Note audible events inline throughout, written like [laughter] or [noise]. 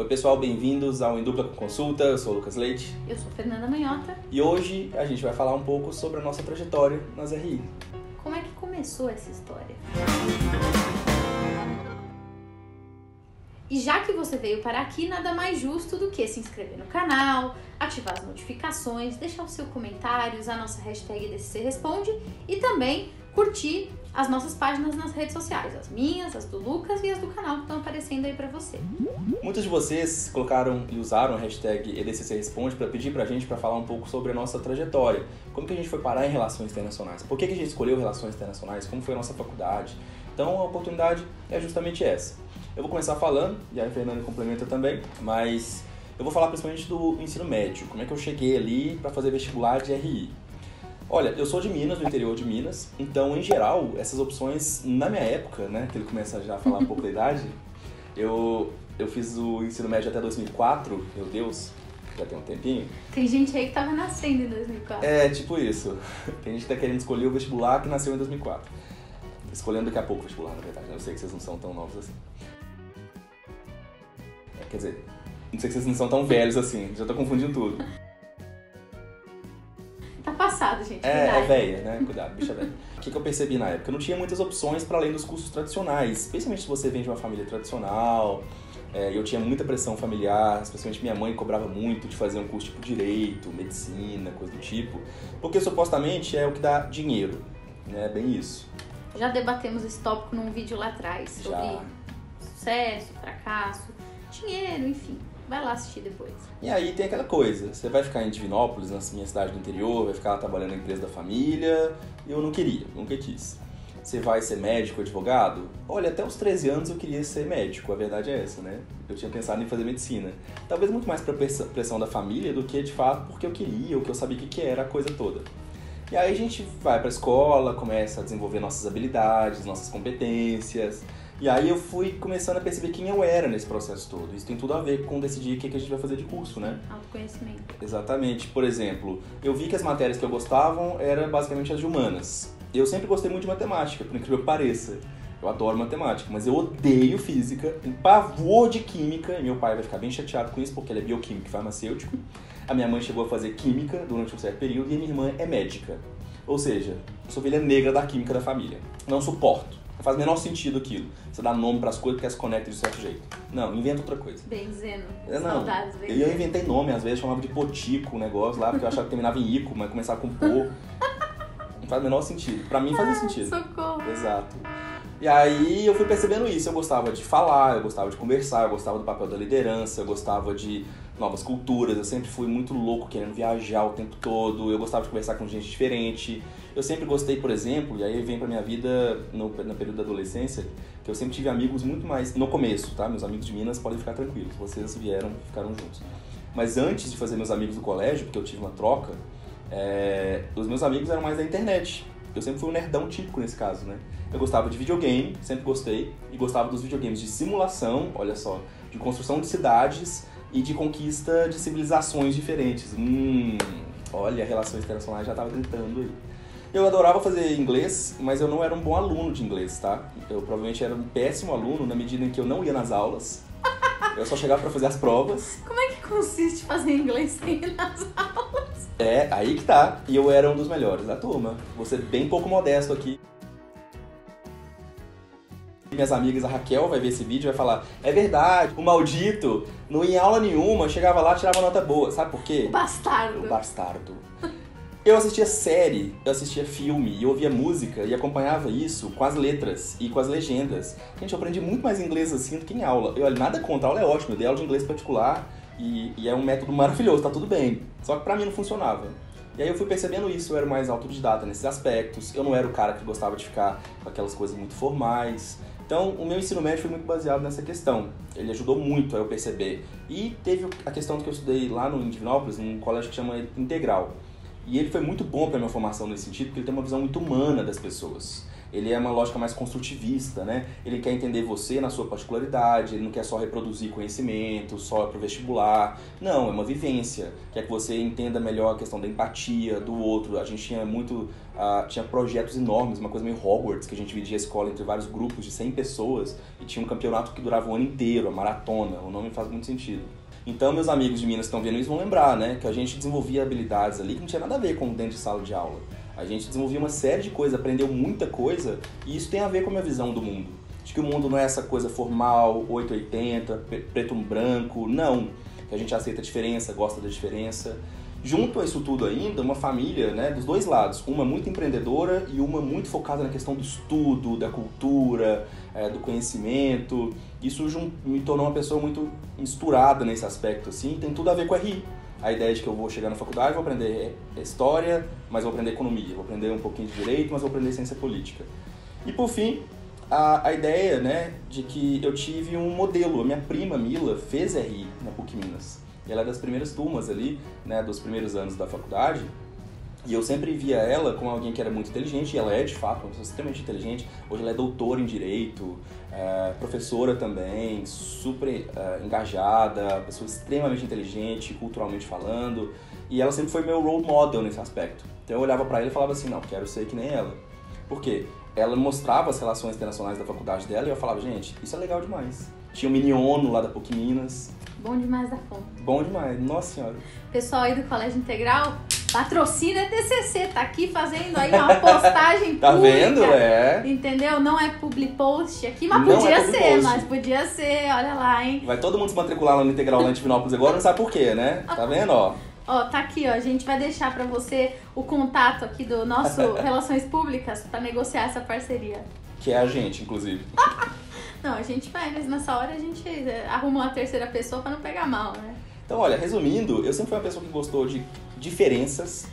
Oi pessoal, bem-vindos ao Em Dupla com Consulta, eu sou o Lucas Leite. Eu sou Fernanda Manhota. E hoje a gente vai falar um pouco sobre a nossa trajetória nas RI. Como é que começou essa história? E já que você veio para aqui, nada mais justo do que se inscrever no canal, ativar as notificações, deixar o seu comentário, usar a nossa hashtag DCC Responde e também curtir as nossas páginas nas redes sociais, as minhas, as do Lucas e as do canal que estão aparecendo aí para você. Muitos de vocês colocaram e usaram a hashtag EDCC Responde para pedir pra gente para falar um pouco sobre a nossa trajetória. Como que a gente foi parar em relações internacionais? Por que, que a gente escolheu relações internacionais? Como foi a nossa faculdade? Então a oportunidade é justamente essa. Eu vou começar falando, e aí a Fernanda complementa também, mas eu vou falar principalmente do ensino médio, como é que eu cheguei ali para fazer vestibular de RI. Olha, eu sou de Minas, do interior de Minas, então, em geral, essas opções, na minha época, né, que ele começa já a falar um pouco da idade, eu, eu fiz o ensino médio até 2004, meu Deus, já tem um tempinho. Tem gente aí que tava nascendo em 2004. É, tipo isso. [laughs] Tem gente que tá querendo escolher o vestibular que nasceu em 2004. Escolhendo daqui a pouco o vestibular, na verdade. Eu sei que vocês não são tão novos assim. É, quer dizer, não sei que vocês não são tão velhos assim, já tô confundindo tudo. Passado, gente. É, verdade. é velha, né? Cuidado, bicha velha. O que, que eu percebi na época? Eu não tinha muitas opções para além dos cursos tradicionais, especialmente se você vem de uma família tradicional. É, eu tinha muita pressão familiar, especialmente minha mãe cobrava muito de fazer um curso tipo direito, medicina, coisa do tipo, porque supostamente é o que dá dinheiro, né? Bem isso. Já debatemos esse tópico num vídeo lá atrás sobre Já. sucesso, fracasso, dinheiro, enfim. Vai lá assistir depois. E aí tem aquela coisa, você vai ficar em Divinópolis, na minha cidade do interior, vai ficar trabalhando na empresa da família, eu não queria, nunca quis. Você vai ser médico, advogado? Olha, até os 13 anos eu queria ser médico, a verdade é essa, né? Eu tinha pensado em fazer medicina. Talvez muito mais pressa- pressão da família do que de fato porque eu queria, ou que eu sabia o que era a coisa toda. E aí a gente vai pra escola, começa a desenvolver nossas habilidades, nossas competências. E aí eu fui começando a perceber quem eu era nesse processo todo. Isso tem tudo a ver com decidir o que que a gente vai fazer de curso, né? Autoconhecimento. Exatamente. Por exemplo, eu vi que as matérias que eu gostavam eram basicamente as de humanas. Eu sempre gostei muito de matemática, por incrível que pareça. Eu adoro matemática, mas eu odeio física, tenho pavor de química, e meu pai vai ficar bem chateado com isso, porque ele é bioquímico e farmacêutico. A minha mãe chegou a fazer química durante um certo período, e a minha irmã é médica. Ou seja, eu sou ovelha negra da química da família. Não suporto. Não faz o menor sentido aquilo. Você dá nome pras coisas porque se conectam de certo jeito. Não, inventa outra coisa. Benzeno. Eu não. Saudades, Eu benzeno. inventei nome, às vezes chamava de Potico o negócio lá, porque eu achava que terminava em Ico, mas começava com Pô. Não faz o menor sentido. Pra mim fazia sentido. Socorro. Exato. E aí eu fui percebendo isso. Eu gostava de falar, eu gostava de conversar, eu gostava do papel da liderança, eu gostava de novas culturas. Eu sempre fui muito louco querendo viajar o tempo todo. Eu gostava de conversar com gente diferente. Eu sempre gostei, por exemplo, e aí vem pra minha vida no, no período da adolescência, que eu sempre tive amigos muito mais. No começo, tá? Meus amigos de Minas podem ficar tranquilos. Vocês vieram ficaram juntos. Mas antes de fazer meus amigos do colégio, porque eu tive uma troca, é, os meus amigos eram mais da internet. Eu sempre fui um nerdão típico nesse caso, né? Eu gostava de videogame, sempre gostei, e gostava dos videogames de simulação, olha só, de construção de cidades e de conquista de civilizações diferentes. Hum, olha, relações internacionais já tava gritando aí. Eu adorava fazer inglês, mas eu não era um bom aluno de inglês, tá? Eu provavelmente era um péssimo aluno na medida em que eu não ia nas aulas. Eu só chegava pra fazer as provas Como é que consiste fazer inglês sem ir nas aulas? É, aí que tá. E eu era um dos melhores da turma. Vou ser bem pouco modesto aqui. Minhas amigas, a Raquel vai ver esse vídeo e vai falar: É verdade, o maldito não ia em aula nenhuma, chegava lá tirava nota boa. Sabe por quê? Bastardo. O bastardo. Eu assistia série, eu assistia filme, e eu ouvia música e acompanhava isso com as letras e com as legendas. Gente, eu aprendi muito mais inglês assim do que em aula. Eu, nada contra, a aula é ótima, eu dei aula de inglês particular e, e é um método maravilhoso, tá tudo bem. Só que pra mim não funcionava. E aí eu fui percebendo isso, eu era mais autodidata nesses aspectos, eu não era o cara que gostava de ficar com aquelas coisas muito formais. Então, o meu ensino médio foi muito baseado nessa questão. Ele ajudou muito a eu perceber. E teve a questão que eu estudei lá no Divinópolis, num colégio que chama Integral. E ele foi muito bom para minha formação nesse sentido, porque ele tem uma visão muito humana das pessoas. Ele é uma lógica mais construtivista, né? Ele quer entender você na sua particularidade, ele não quer só reproduzir conhecimento, só para o vestibular. Não, é uma vivência. Quer que você entenda melhor a questão da empatia do outro. A gente tinha muito, uh, tinha projetos enormes, uma coisa meio Hogwarts, que a gente dividia a escola entre vários grupos de 100 pessoas e tinha um campeonato que durava o ano inteiro, a maratona. O nome faz muito sentido. Então, meus amigos de Minas que estão vendo isso vão lembrar, né? Que a gente desenvolvia habilidades ali que não tinha nada a ver com dentro de sala de aula. A gente desenvolvia uma série de coisas, aprendeu muita coisa, e isso tem a ver com a minha visão do mundo. De que o mundo não é essa coisa formal, 880, preto no branco, não. Que a gente aceita a diferença, gosta da diferença. Junto a isso tudo ainda, uma família, né, dos dois lados, uma muito empreendedora e uma muito focada na questão do estudo, da cultura, é, do conhecimento. Isso me tornou uma pessoa muito misturada nesse aspecto, assim, tem tudo a ver com a RI a ideia de que eu vou chegar na faculdade, vou aprender história, mas vou aprender economia, vou aprender um pouquinho de direito, mas vou aprender ciência política. E por fim, a, a ideia né, de que eu tive um modelo. A minha prima Mila fez RI na PUC Minas. Ela é das primeiras turmas ali, né, dos primeiros anos da faculdade. E eu sempre via ela como alguém que era muito inteligente, e ela é de fato uma pessoa extremamente inteligente. Hoje ela é doutora em direito, é, professora também, super é, engajada, pessoa extremamente inteligente, culturalmente falando. E ela sempre foi meu role model nesse aspecto. Então eu olhava para ela e falava assim: não, quero ser que nem ela. Por quê? Ela mostrava as relações internacionais da faculdade dela e eu falava: gente, isso é legal demais. Tinha o Mini ONU lá da PUC Minas. Bom demais da conta. Bom demais, nossa senhora. Pessoal aí do Colégio Integral, Patrocina TCC, tá aqui fazendo aí uma postagem [laughs] tá pública. vendo? É. Entendeu? Não é public post aqui, mas não podia é ser, post. mas podia ser, olha lá, hein? Vai todo mundo se matricular lá no Integral lá em Divinópolis agora, não sabe por quê, né? Tá vendo, ó? Ó, tá aqui, ó. A gente vai deixar para você o contato aqui do nosso [laughs] Relações Públicas para negociar essa parceria. Que é a gente, inclusive. [laughs] não, a gente vai, mas nessa hora a gente arruma uma terceira pessoa para não pegar mal, né? Então, olha, resumindo, eu sempre fui uma pessoa que gostou de diferenças.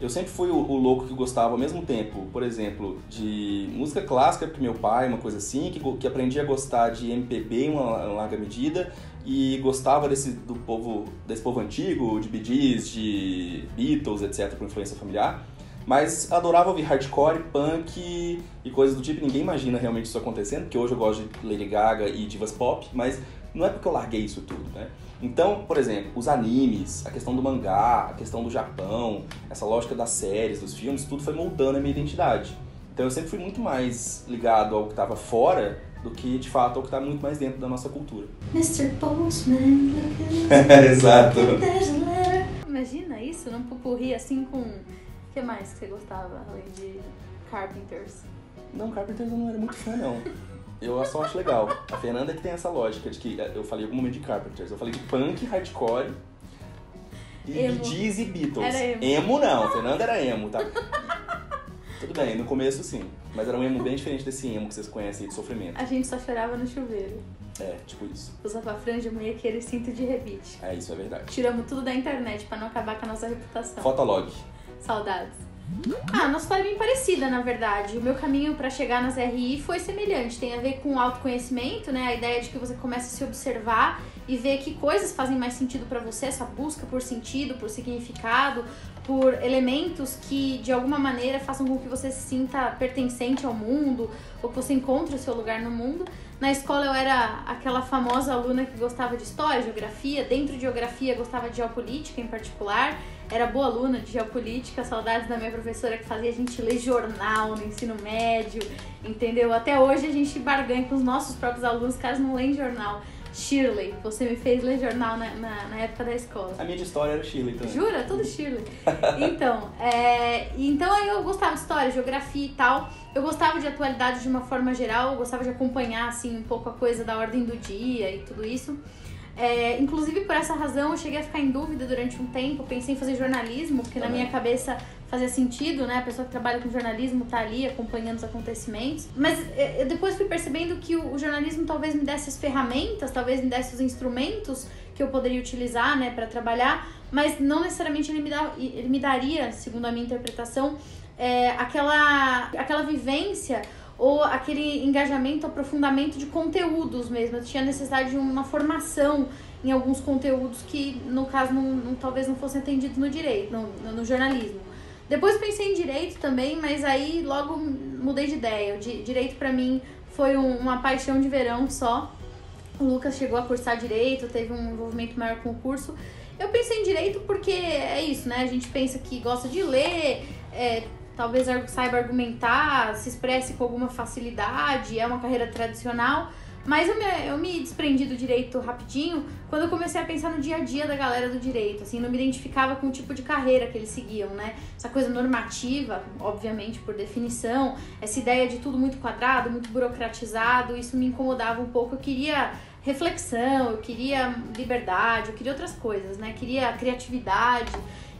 Eu sempre fui o, o, louco que gostava ao mesmo tempo, por exemplo, de música clássica, porque meu pai, uma coisa assim, que, que aprendi a gostar de MPB em uma, uma larga medida e gostava desse do povo desse povo antigo, de Gees, de Beatles, etc, por influência familiar. Mas adorava ouvir hardcore, punk e coisas do tipo. Ninguém imagina realmente isso acontecendo, porque hoje eu gosto de Lady Gaga e divas pop, mas não é porque eu larguei isso tudo, né? Então, por exemplo, os animes, a questão do mangá, a questão do Japão, essa lógica das séries, dos filmes, tudo foi moldando a minha identidade. Então eu sempre fui muito mais ligado ao que estava fora do que de fato ao que está muito mais dentro da nossa cultura. Mr. Postman, [laughs] Exato. Imagina isso num pupurri assim com. O que mais que você gostava além de Carpenters? Não, Carpenters eu não era muito fã, não. [laughs] Eu só acho legal. A Fernanda que tem essa lógica de que eh, eu falei algum momento de Carpenters. Eu falei de punk, hardcore e emo. Beatles e Beatles. Era emo. emo não, a Fernanda era emo, tá? Tudo bem, no começo sim. Mas era um emo bem diferente desse emo que vocês conhecem de sofrimento. A gente só chorava no chuveiro. É, tipo isso. Usava franja meio aquele cinto de rebite. É, isso é verdade. Tiramos tudo da internet pra não acabar com a nossa reputação. Fotolog. Saudades. Ah, nossa história é bem parecida, na verdade. O meu caminho para chegar nas RI foi semelhante. Tem a ver com autoconhecimento, né? A ideia de que você começa a se observar e ver que coisas fazem mais sentido para você, essa busca por sentido, por significado, por elementos que de alguma maneira façam com que você se sinta pertencente ao mundo ou que você encontre o seu lugar no mundo. Na escola eu era aquela famosa aluna que gostava de história, geografia, dentro de geografia gostava de geopolítica em particular era boa aluna de geopolítica, saudades da minha professora que fazia a gente ler jornal no ensino médio, entendeu? Até hoje a gente barganha com os nossos próprios alunos, caso não leem jornal. Shirley, você me fez ler jornal na, na, na, época da escola. A minha de história era Shirley também. Jura? Tudo Shirley. então, é, então aí eu gostava de história, geografia e tal. Eu gostava de atualidade de uma forma geral, eu gostava de acompanhar assim um pouco a coisa da ordem do dia e tudo isso. É, inclusive por essa razão eu cheguei a ficar em dúvida durante um tempo, pensei em fazer jornalismo, porque Também. na minha cabeça fazia sentido, né? A pessoa que trabalha com jornalismo tá ali acompanhando os acontecimentos. Mas é, eu depois fui percebendo que o, jornalismo talvez me desse as ferramentas, talvez me desse os instrumentos que eu poderia utilizar, né, para trabalhar, mas não necessariamente ele me, dá, ele me daria, segundo a minha interpretação, é, aquela, aquela vivência ou aquele engajamento, aprofundamento de conteúdos mesmo. Eu tinha necessidade de uma formação em alguns conteúdos que, no caso, não, não talvez não fossem atendidos no direito, no, no, jornalismo. Depois pensei em direito também, mas aí logo mudei de ideia. Direito para mim foi um, uma paixão de verão só. O Lucas chegou a cursar direito, teve um envolvimento maior com o curso. Eu pensei em direito porque é isso, né? A gente pensa que gosta de ler, é, talvez saiba argumentar, se expresse com alguma facilidade, é uma carreira tradicional. Mas eu me, eu me desprendi do direito rapidinho quando eu comecei a pensar no dia a dia da galera do direito, assim, não me identificava com o tipo de carreira que eles seguiam, né? Essa coisa normativa, obviamente, por definição, essa ideia de tudo muito quadrado, muito burocratizado, isso me incomodava um pouco. Eu queria reflexão, eu queria liberdade, eu queria outras coisas, né? Queria criatividade.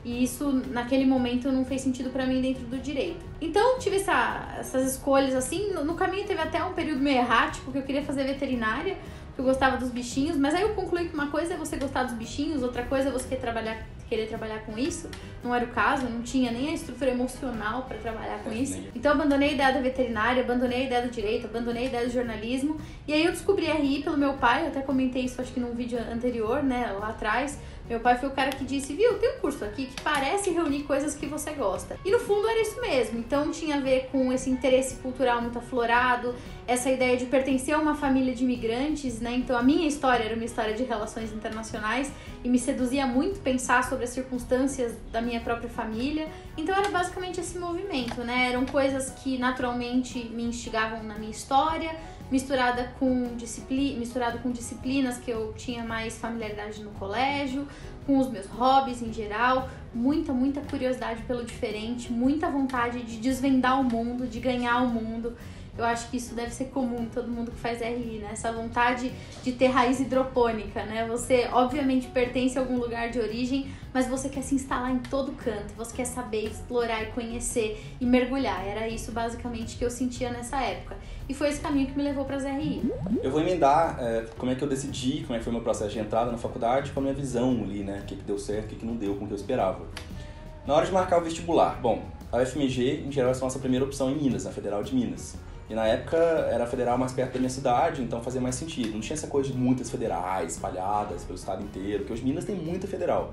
E isso, naquele momento, não fez sentido para mim dentro do direito. Então, tive essa, essas escolhas assim. No, no, caminho teve até um período meio errático, porque eu queria fazer veterinária, porque eu gostava dos bichinhos. Mas aí eu concluí que uma coisa é você gostar dos bichinhos, outra coisa é você querer trabalhar, querer trabalhar com isso. Não era o caso, não tinha nem a estrutura emocional para trabalhar com isso. Então, eu abandonei a ideia da veterinária, abandonei a ideia do direito, abandonei a ideia do jornalismo. E aí eu descobri a RI pelo meu pai, eu até comentei isso acho que num vídeo anterior, né, lá atrás meu pai foi o cara que disse, viu, tem um curso aqui que parece reunir coisas que você gosta. E no fundo era isso mesmo. Então tinha a ver com esse interesse cultural muito aflorado, essa ideia de pertencer a uma família de imigrantes, né? Então a minha história era uma história de relações internacionais e me seduzia muito pensar sobre as circunstâncias da minha própria família. Então era basicamente esse movimento, né? Eram coisas que naturalmente me instigavam na minha história misturada com disciplina, misturado com disciplinas que eu tinha mais familiaridade no colégio, com os meus hobbies em geral, muita, muita curiosidade pelo diferente, muita vontade de desvendar o mundo, de ganhar o mundo. Eu acho que isso deve ser comum em todo mundo que faz RI, né? Essa vontade de ter raiz hidropônica, né? Você, obviamente, pertence a algum lugar de origem, mas você quer se instalar em todo canto, você quer saber, explorar e conhecer e mergulhar. Era isso, basicamente, que eu sentia nessa época. E foi esse caminho que me levou para as RI. Eu vou emendar é, como é que eu decidi, como é que foi o meu processo de entrada na faculdade, com a minha visão ali, né? O que, que deu certo, o que, que não deu, com o que eu esperava. Na hora de marcar o vestibular, bom, a UFMG, em geral, é a nossa primeira opção em Minas, na Federal de Minas. E na época era a federal mais perto da minha cidade, então fazia mais sentido. Não tinha essa coisa de muitas federais espalhadas pelo estado inteiro, porque hoje Minas tem muita federal.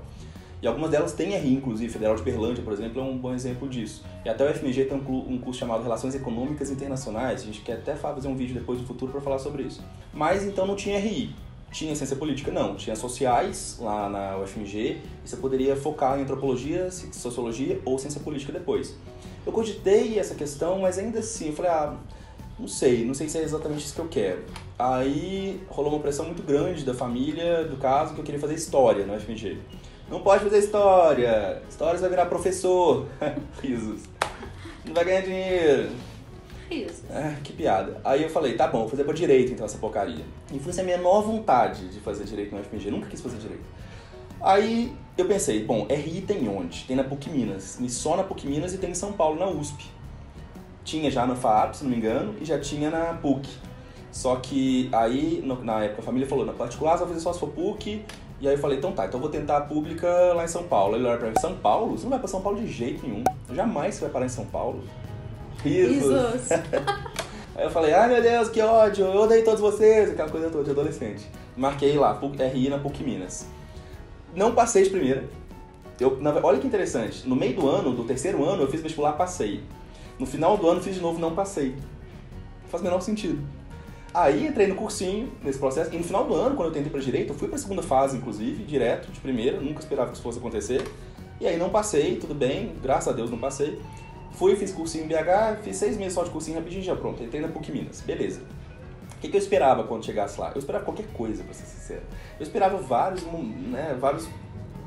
E algumas delas têm RI, inclusive, Federal de Berlândia, por exemplo, é um bom exemplo disso. E até o FMG tem um curso chamado Relações Econômicas Internacionais, a gente quer até fazer um vídeo depois no futuro para falar sobre isso. Mas então não tinha RI. Tinha ciência política? Não. Tinha sociais lá na UFMG e você poderia focar em antropologia, sociologia ou ciência política depois. Eu cogitei essa questão, mas ainda assim, eu falei, ah, não sei, não sei se é exatamente isso que eu quero. Aí rolou uma pressão muito grande da família, do caso, que eu queria fazer história no FMG. Não pode fazer história. História você vai virar professor. [laughs] Risos. Não vai ganhar dinheiro. Risos. Ah, que piada. Aí eu falei, tá bom, vou fazer pra direito então essa porcaria. E foi essa minha nova vontade de fazer direito no FMG. Nunca quis fazer direito. Aí eu pensei, bom, RI tem onde? Tem na PUC Minas. E só na PUC Minas e tem em São Paulo, na USP. Tinha já na FAP, se não me engano, e já tinha na PUC. Só que aí, na época, a família falou, na particular você vai fazer só se for PUC, e aí eu falei, então tá, então eu vou tentar a pública lá em São Paulo. Ele olha pra mim, São Paulo? Você não vai pra São Paulo de jeito nenhum. Jamais você vai parar em São Paulo. Risos. [laughs] aí eu falei, ai meu Deus, que ódio, eu odeio todos vocês, aquela coisa toda de adolescente. Marquei lá, RI na PUC Minas. Não passei de primeira. Eu, na, olha que interessante, no meio do ano, do terceiro ano, eu fiz vestibular, passei. No final do ano, fiz de novo, não passei. Não faz o menor sentido. Aí entrei no cursinho, nesse processo, e no final do ano, quando eu tentei para direito, eu fui para a segunda fase, inclusive, direto, de primeira, nunca esperava que isso fosse acontecer. E aí não passei, tudo bem, graças a Deus não passei. Fui, fiz cursinho em BH, fiz seis meses só de cursinho rapidinho, já pronto, entrei na PUC Minas, beleza. O que, que eu esperava quando chegasse lá? Eu esperava qualquer coisa, para ser sincero. Eu esperava vários, né, vários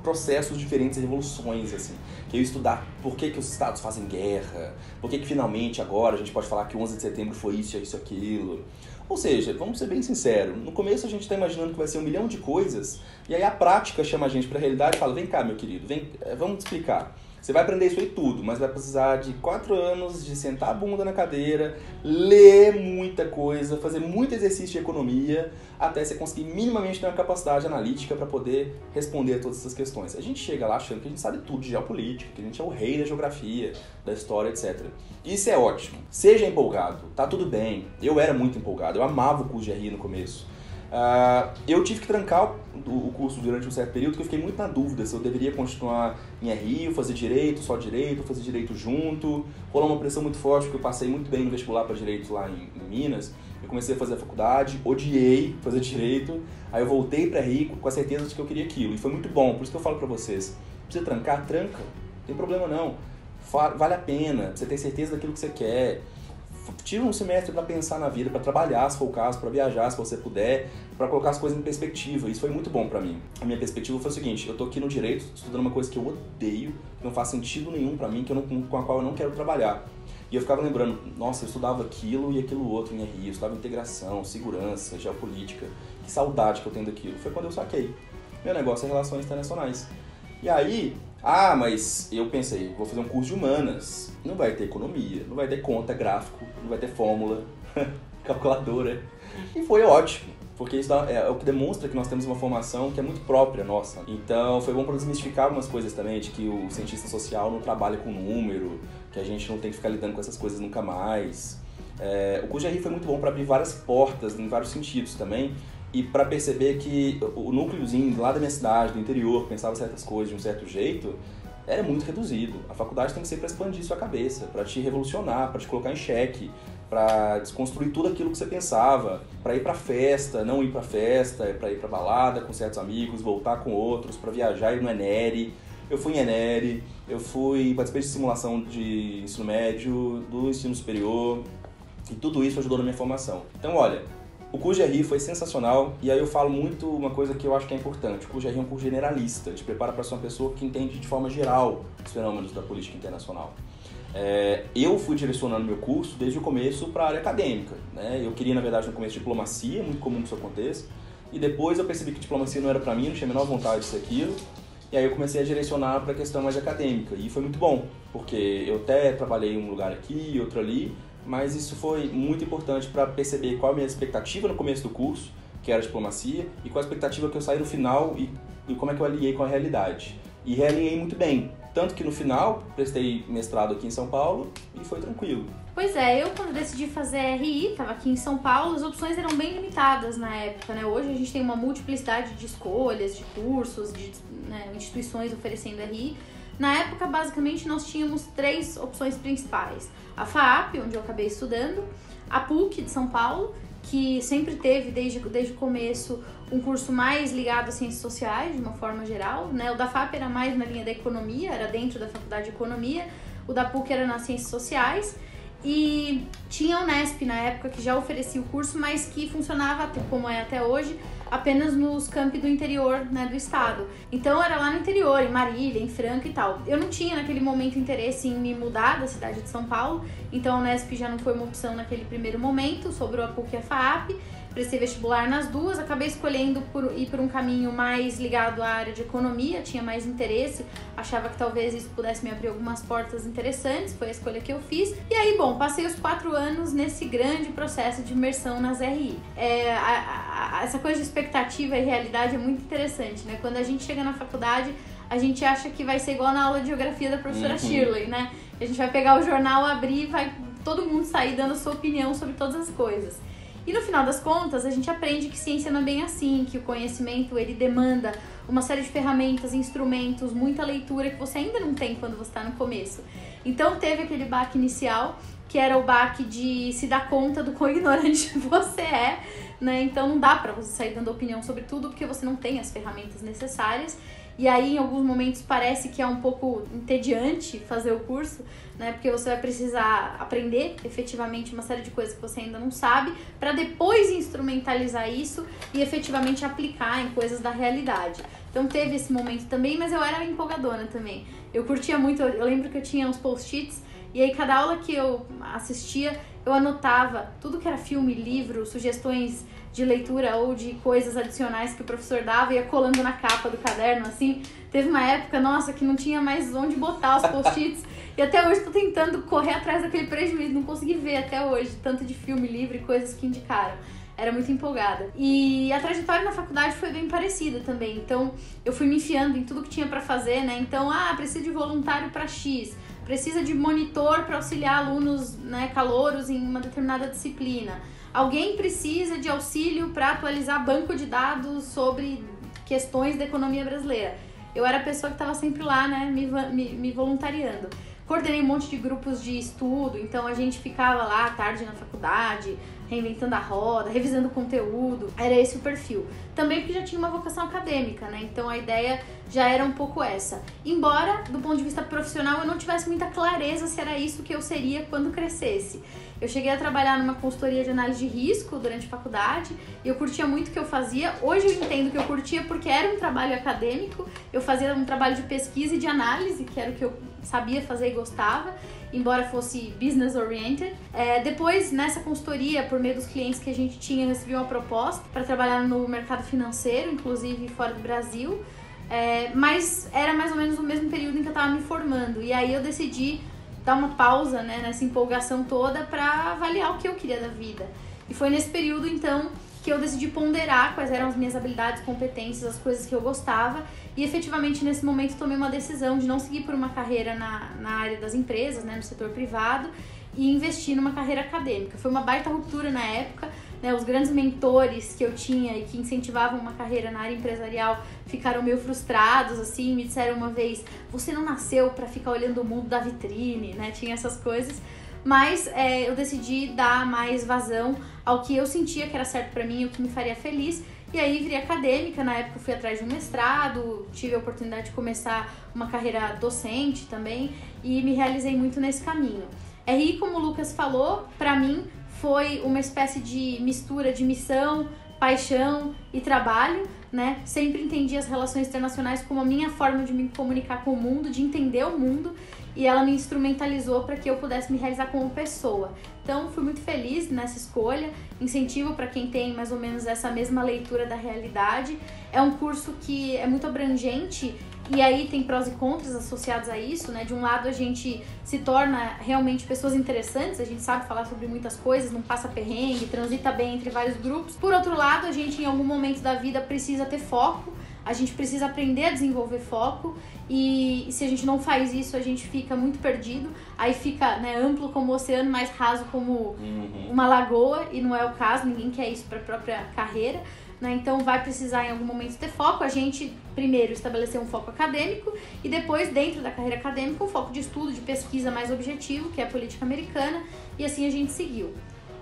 processos diferentes, revoluções, assim. Que eu estudar por que, que os estados fazem guerra, por que, que finalmente agora a gente pode falar que o 11 de setembro foi isso, isso, aquilo. Ou seja, vamos ser bem sinceros, no começo a gente está imaginando que vai ser um milhão de coisas, e aí a prática chama a gente para a realidade e fala: vem cá, meu querido, vem, eh, vamos te explicar. Você vai aprender isso aí tudo, mas vai precisar de quatro anos de sentar a bunda na cadeira, ler muita coisa, fazer muito exercício de economia, até você conseguir minimamente ter uma capacidade analítica para poder responder a todas essas questões. A gente chega lá achando que a gente sabe tudo de geopolítica, que a gente é o rei da geografia, da história, etc. Isso é ótimo. Seja empolgado, tá tudo bem. Eu era muito empolgado, eu amava o curso de RI no começo. Uh, eu tive que trancar o, o, curso durante um certo período, porque eu fiquei muito na dúvida se eu deveria continuar em RI, fazer direito, só direito, fazer direito junto. Rolou uma pressão muito forte, porque eu passei muito bem no vestibular para direito lá em, em, Minas. Eu comecei a fazer a faculdade, odiei fazer direito, aí eu voltei para RI com a certeza de que eu queria aquilo. E foi muito bom, por isso que eu falo para vocês: precisa trancar? Tranca, não tem problema não. Vale a pena, você tem certeza daquilo que você quer tira um semestre para pensar na vida, para trabalhar, se for o caso, para viajar, se você puder, para colocar as coisas em perspectiva. Isso foi muito bom para mim. A minha perspectiva foi o seguinte: eu tô aqui no direito, estudando uma coisa que eu odeio, que não faz sentido nenhum para mim, que eu não, com a qual eu não quero trabalhar. E eu ficava lembrando, nossa, eu estudava aquilo e aquilo outro em RI, eu estudava integração, segurança, geopolítica. Que saudade que eu tenho daquilo. Foi quando eu saquei. Meu negócio é relações internacionais. E aí, ah, mas eu pensei, vou fazer um curso de humanas. Não vai ter economia, não vai ter conta, gráfico, não vai ter fórmula, [laughs] calculadora. E foi ótimo, porque isso é, o que demonstra que nós temos uma formação que é muito própria nossa. Então foi bom para desmistificar algumas coisas também, de que o cientista social não trabalha com número, que a gente não tem que ficar lidando com essas coisas nunca mais. É, o curso de RI foi muito bom para abrir várias portas em vários sentidos também, e para perceber que o núcleozinho lá da minha cidade, do interior, pensava certas coisas de um certo jeito, era muito reduzido. A faculdade tem que ser para expandir sua cabeça, para te revolucionar, para te colocar em xeque, para desconstruir tudo aquilo que você pensava, para ir para festa, não ir para festa, para ir para balada com certos amigos, voltar com outros, para viajar e no Enere. Eu fui em Enere, eu fui participei de simulação de ensino médio, do ensino superior, e tudo isso ajudou na minha formação. Então, olha, o curso de RI foi sensacional e aí eu falo muito uma coisa que eu acho que é importante. O curso de RI é um curso generalista, te prepara para ser uma pessoa que entende de forma geral os fenômenos da política internacional. É, eu fui direcionando meu curso desde o começo para a área acadêmica. Né? Eu queria, na verdade, no começo diplomacia, é muito comum que isso aconteça. E depois eu percebi que diplomacia não era para mim, não tinha a menor vontade disso aquilo. E aí eu comecei a direcionar para a questão mais acadêmica. E foi muito bom, porque eu até trabalhei em um lugar aqui, outro ali, mas isso foi muito importante para perceber qual a minha expectativa no começo do curso, que era diplomacia, e qual a expectativa que eu saí no final e, e como é que eu alinhei com a realidade. E realinhei muito bem, tanto que no final prestei mestrado aqui em São Paulo e foi tranquilo. Pois é, eu quando decidi fazer RI, estava aqui em São Paulo, as opções eram bem limitadas na época, né? Hoje a gente tem uma multiplicidade de escolhas, de cursos, de né, instituições oferecendo RI. Na época, basicamente, nós tínhamos três opções principais a FAAP, onde eu acabei estudando, a PUC de São Paulo, que sempre teve desde, desde o começo um curso mais ligado a ciências sociais, de uma forma geral. Né? O da FAP era mais na linha da economia, era dentro da faculdade de economia, o da PUC era nas ciências sociais. E tinha a Unesp na época que já oferecia o curso, mas que funcionava, como é até hoje, apenas nos campi do interior né, do estado. Então era lá no interior, em Marília, em Franca e tal. Eu não tinha naquele momento interesse em me mudar da cidade de São Paulo, então a Unesp já não foi uma opção naquele primeiro momento, sobrou a PUC e a FAAP prestei vestibular nas duas, acabei escolhendo por ir por um caminho mais ligado à área de economia, tinha mais interesse, achava que talvez isso pudesse me abrir algumas portas interessantes, foi a escolha que eu fiz. E aí, bom, passei os quatro anos nesse grande processo de imersão nas RI. É, a, a, essa coisa de expectativa e realidade é muito interessante, né? Quando a gente chega na faculdade, a gente acha que vai ser igual na aula de geografia da professora uhum. Shirley, né? A gente vai pegar o jornal, abrir e vai todo mundo sair dando a sua opinião sobre todas as coisas. E no final das contas, a gente aprende que ciência não é bem assim, que o conhecimento ele demanda uma série de ferramentas, instrumentos, muita leitura que você ainda não tem quando você está no começo. Então teve aquele baque inicial, que era o baque de se dar conta do quão [laughs] ignorante você é, né? Então não dá para você sair dando opinião sobre tudo porque você não tem as ferramentas necessárias. E aí, em alguns momentos, parece que é um pouco entediante fazer o curso, né? Porque você vai precisar aprender efetivamente uma série de coisas que você ainda não sabe, para depois instrumentalizar isso e efetivamente aplicar em coisas da realidade. Então teve esse momento também, mas eu era empolgadona também. Eu curtia muito, eu lembro que eu tinha uns post-its e aí cada aula que eu assistia, eu anotava tudo que era filme, livro, sugestões de leitura ou de coisas adicionais que o professor dava ia colando na capa do caderno, assim. Teve uma época, nossa, que não tinha mais onde botar os post-its. e até hoje tô tentando correr atrás daquele prejuízo, não consegui ver até hoje tanto de filme, livro e coisas que indicaram. Era muito empolgada. E a trajetória na faculdade foi bem parecida também. Então, eu fui me enfiando em tudo que tinha para fazer, né? Então, ah, precisa de voluntário para X, precisa de monitor para auxiliar alunos, né, calouros em uma determinada disciplina alguém precisa de auxílio para atualizar banco de dados sobre questões da economia brasileira. Eu era a pessoa que estava sempre lá, né, me, me, me voluntariando coordenei um monte de grupos de estudo, então a gente ficava lá à tarde na faculdade, reinventando a roda, revisando conteúdo. Era esse o perfil. Também porque já tinha uma vocação acadêmica, né? Então a ideia já era um pouco essa. Embora, do ponto de vista profissional, eu não tivesse muita clareza se era isso que eu seria quando crescesse. Eu cheguei a trabalhar numa consultoria de análise de risco durante a faculdade e eu curtia muito o que eu fazia. Hoje eu entendo que eu curtia porque era um trabalho acadêmico, eu fazia um trabalho de pesquisa e de análise, que era o que eu sabia fazer e gostava, embora fosse business oriented. É, depois, nessa consultoria, por meio dos clientes que a gente tinha, recebi uma proposta para trabalhar no mercado financeiro, inclusive fora do Brasil. É, mas era mais ou menos o mesmo período em que eu estava me formando. E aí eu decidi dar uma pausa né, nessa empolgação toda para avaliar o que eu queria da vida. E foi nesse período, então, que eu decidi ponderar quais eram as minhas habilidades, competências, as coisas que eu gostava. E efetivamente, nesse momento, tomei uma decisão de não seguir por uma carreira na, na área das empresas, né, no setor privado, e investir numa carreira acadêmica. Foi uma baita ruptura na época né, os grandes mentores que eu tinha e que incentivavam uma carreira na área empresarial ficaram meio frustrados, assim, me disseram uma vez: você não nasceu para ficar olhando o mundo da vitrine, né? Tinha essas coisas. Mas é, eu decidi dar mais vazão ao que eu sentia que era certo para mim, o que me faria feliz. E aí virei acadêmica, na época fui atrás de um mestrado, tive a oportunidade de começar uma carreira docente também e me realizei muito nesse caminho. RI, como o Lucas falou, para mim foi uma espécie de mistura de missão, paixão e trabalho, né? Sempre entendi as relações internacionais como a minha forma de me comunicar com o mundo, de entender o mundo, e ela me instrumentalizou para que eu pudesse me realizar como pessoa. Então, fui muito feliz nessa escolha. Incentivo para quem tem mais ou menos essa mesma leitura da realidade. É um curso que é muito abrangente e aí tem prós e contras associados a isso, né? De um lado a gente se torna realmente pessoas interessantes, a gente sabe falar sobre muitas coisas, não passa perrengue, transita bem entre vários grupos. Por outro lado, a gente em algum momento da vida precisa ter foco, a gente precisa aprender a desenvolver foco e se a gente não faz isso, a gente fica muito perdido. Aí fica né, amplo como o oceano, mais raso como uhum. uma lagoa, e não é o caso, ninguém quer isso para a própria carreira. Né? Então vai precisar em algum momento ter foco. A gente primeiro estabelecer um foco acadêmico e depois, dentro da carreira acadêmica, um foco de estudo, de pesquisa mais objetivo, que é a política americana, e assim a gente seguiu.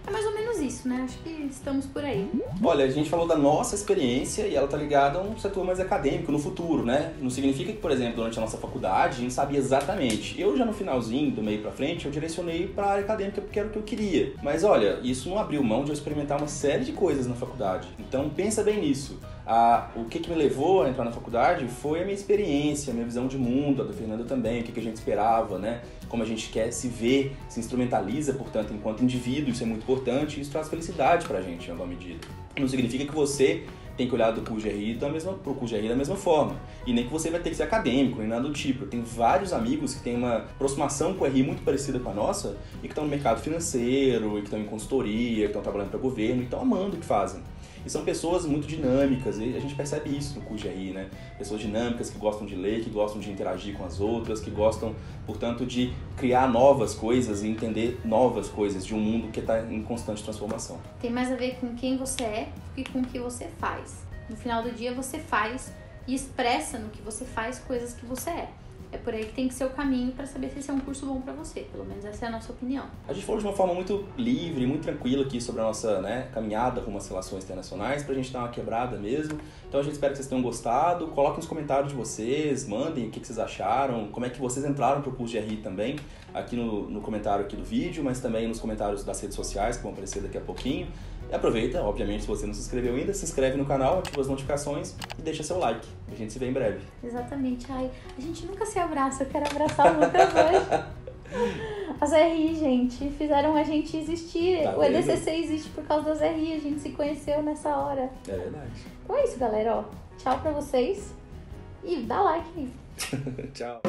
É mais ou menos isso, né? Acho que estamos por aí. Olha, a gente falou da nossa experiência e ela tá ligada a um setor mais acadêmico no futuro, né? Não significa que, por exemplo, durante a nossa faculdade a gente sabia exatamente. Eu já no finalzinho, do meio para frente, eu direcionei para área acadêmica porque era o que eu queria. Mas olha, isso não abriu mão de eu experimentar uma série de coisas na faculdade. Então pensa bem nisso. A, o que, que me levou a entrar na faculdade foi a minha experiência, a minha visão de mundo, a da Fernanda também, o que, que a gente esperava, né? Como a gente quer se ver, se instrumentaliza, portanto, enquanto indivíduo, isso é muito importante, isso traz felicidade pra gente em alguma medida. Não significa que você tem que olhar do CUGRI da mesma, pro CUGRI da mesma forma. E nem que você vai ter que ser acadêmico, nem nada do tipo. Tem vários amigos que têm uma aproximação com o RI muito parecida com a nossa e que estão no mercado financeiro, e que estão em consultoria, que estão trabalhando para governo e estão amando o que fazem. E são pessoas muito dinâmicas, e a gente percebe isso no CUGRI, né? Pessoas dinâmicas que gostam de ler, que gostam de interagir com as outras, que gostam, portanto, de criar novas coisas e entender novas coisas de um mundo que está em constante transformação. Tem mais a ver com quem você é do que com o que você faz. No final do dia, você faz e expressa no que você faz coisas que você é. É por aí que tem que ser o caminho para saber se esse é um curso bom para você. Pelo menos essa é a nossa opinião. A gente falou de uma forma muito livre, muito tranquila aqui sobre a nossa né, caminhada rumo às relações internacionais, para a gente dar uma quebrada mesmo. Então a gente espera que vocês tenham gostado. Coloquem nos comentários de vocês, mandem o que, vocês acharam, como é que vocês entraram para o curso de RI também, aqui no, no comentário aqui do vídeo, mas também nos comentários das redes sociais que vão aparecer daqui a pouquinho. E aproveita, obviamente, se você não se inscreveu ainda, se inscreve no canal, ativa as notificações e deixa seu like. A gente se vê em breve. Exatamente. Ai, a gente nunca se abraça, eu quero abraçar o Lucas hoje. [laughs] As RI, gente, fizeram a gente existir. Tá o EDCC existe por causa das RI, a gente se conheceu nessa hora. É verdade. Então é isso, galera. Ó, tchau pra vocês e dá like. [laughs] Tchau.